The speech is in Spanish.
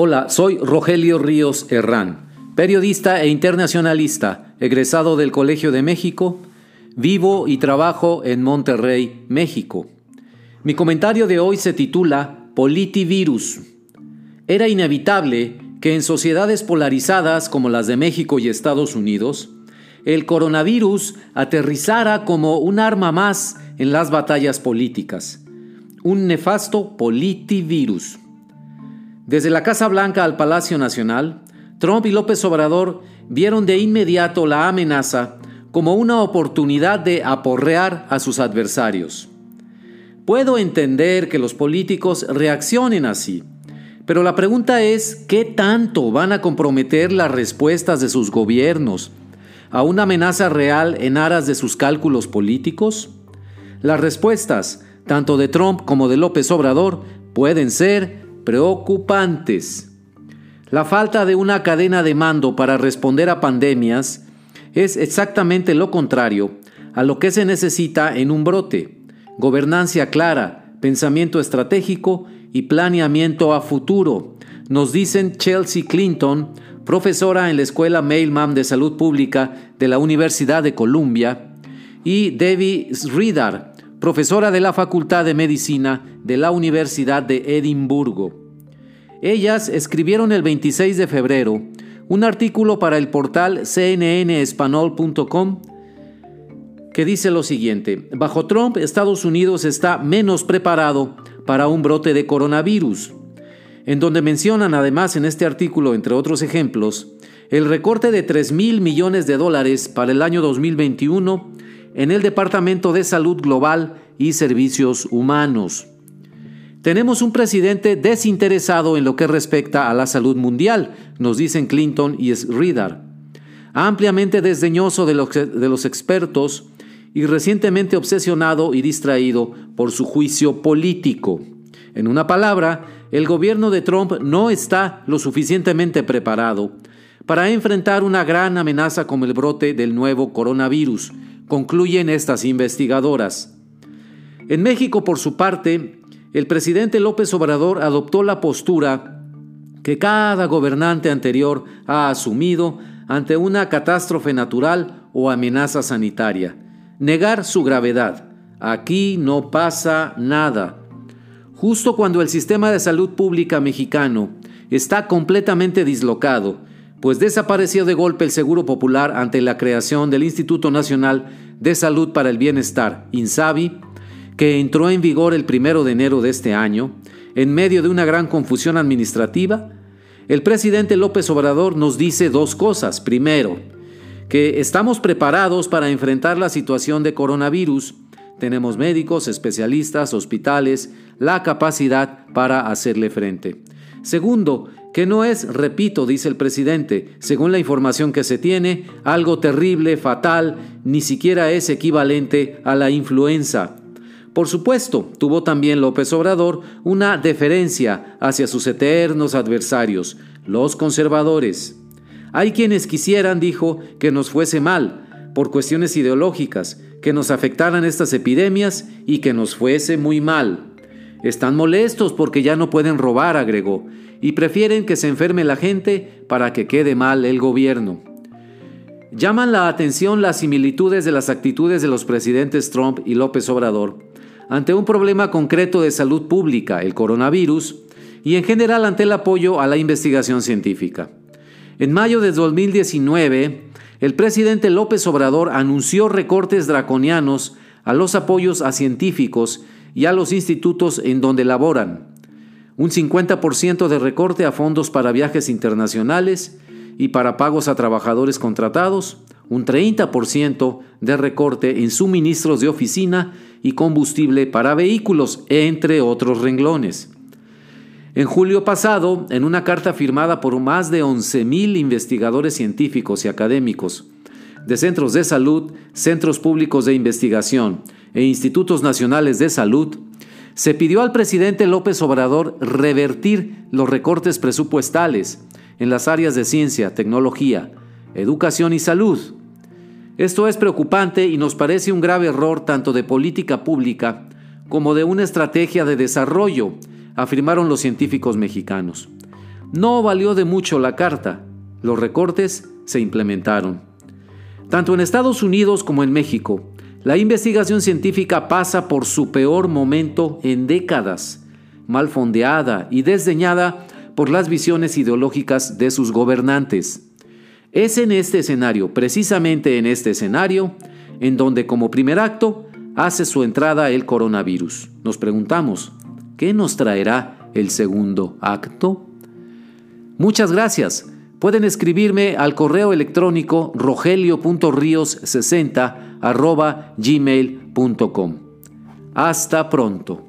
Hola, soy Rogelio Ríos Herrán, periodista e internacionalista, egresado del Colegio de México, vivo y trabajo en Monterrey, México. Mi comentario de hoy se titula Politivirus. Era inevitable que en sociedades polarizadas como las de México y Estados Unidos, el coronavirus aterrizara como un arma más en las batallas políticas, un nefasto politivirus. Desde la Casa Blanca al Palacio Nacional, Trump y López Obrador vieron de inmediato la amenaza como una oportunidad de aporrear a sus adversarios. Puedo entender que los políticos reaccionen así, pero la pregunta es, ¿qué tanto van a comprometer las respuestas de sus gobiernos a una amenaza real en aras de sus cálculos políticos? Las respuestas, tanto de Trump como de López Obrador, pueden ser preocupantes. La falta de una cadena de mando para responder a pandemias es exactamente lo contrario a lo que se necesita en un brote. Gobernancia clara, pensamiento estratégico y planeamiento a futuro, nos dicen Chelsea Clinton, profesora en la Escuela Mailman de Salud Pública de la Universidad de Columbia, y Debbie Sridhar, profesora de la Facultad de Medicina de la Universidad de Edimburgo. Ellas escribieron el 26 de febrero un artículo para el portal cnnespanol.com que dice lo siguiente, bajo Trump Estados Unidos está menos preparado para un brote de coronavirus, en donde mencionan además en este artículo, entre otros ejemplos, el recorte de 3 mil millones de dólares para el año 2021 en el Departamento de Salud Global y Servicios Humanos. Tenemos un presidente desinteresado en lo que respecta a la salud mundial, nos dicen Clinton y Sridhar, ampliamente desdeñoso de los, de los expertos y recientemente obsesionado y distraído por su juicio político. En una palabra, el gobierno de Trump no está lo suficientemente preparado para enfrentar una gran amenaza como el brote del nuevo coronavirus, concluyen estas investigadoras. En México, por su parte, el presidente López Obrador adoptó la postura que cada gobernante anterior ha asumido ante una catástrofe natural o amenaza sanitaria. Negar su gravedad. Aquí no pasa nada. Justo cuando el sistema de salud pública mexicano está completamente dislocado pues desapareció de golpe el Seguro Popular ante la creación del Instituto Nacional de Salud para el Bienestar, INSABI, que entró en vigor el primero de enero de este año, en medio de una gran confusión administrativa, el presidente López Obrador nos dice dos cosas. Primero, que estamos preparados para enfrentar la situación de coronavirus. Tenemos médicos, especialistas, hospitales, la capacidad para hacerle frente. Segundo, que no es, repito, dice el presidente, según la información que se tiene, algo terrible, fatal, ni siquiera es equivalente a la influenza. Por supuesto, tuvo también López Obrador una deferencia hacia sus eternos adversarios, los conservadores. Hay quienes quisieran, dijo, que nos fuese mal, por cuestiones ideológicas, que nos afectaran estas epidemias y que nos fuese muy mal. Están molestos porque ya no pueden robar, agregó, y prefieren que se enferme la gente para que quede mal el gobierno. Llaman la atención las similitudes de las actitudes de los presidentes Trump y López Obrador ante un problema concreto de salud pública, el coronavirus, y en general ante el apoyo a la investigación científica. En mayo de 2019, el presidente López Obrador anunció recortes draconianos a los apoyos a científicos y a los institutos en donde laboran, un 50% de recorte a fondos para viajes internacionales y para pagos a trabajadores contratados, un 30% de recorte en suministros de oficina y combustible para vehículos, entre otros renglones. En julio pasado, en una carta firmada por más de 11.000 investigadores científicos y académicos de centros de salud, centros públicos de investigación e institutos nacionales de salud, se pidió al presidente López Obrador revertir los recortes presupuestales en las áreas de ciencia, tecnología, educación y salud. Esto es preocupante y nos parece un grave error tanto de política pública como de una estrategia de desarrollo, afirmaron los científicos mexicanos. No valió de mucho la carta, los recortes se implementaron. Tanto en Estados Unidos como en México, la investigación científica pasa por su peor momento en décadas, mal fondeada y desdeñada por las visiones ideológicas de sus gobernantes. Es en este escenario, precisamente en este escenario, en donde como primer acto hace su entrada el coronavirus. Nos preguntamos, ¿qué nos traerá el segundo acto? Muchas gracias. Pueden escribirme al correo electrónico rogelio.rios60 gmail.com. Hasta pronto.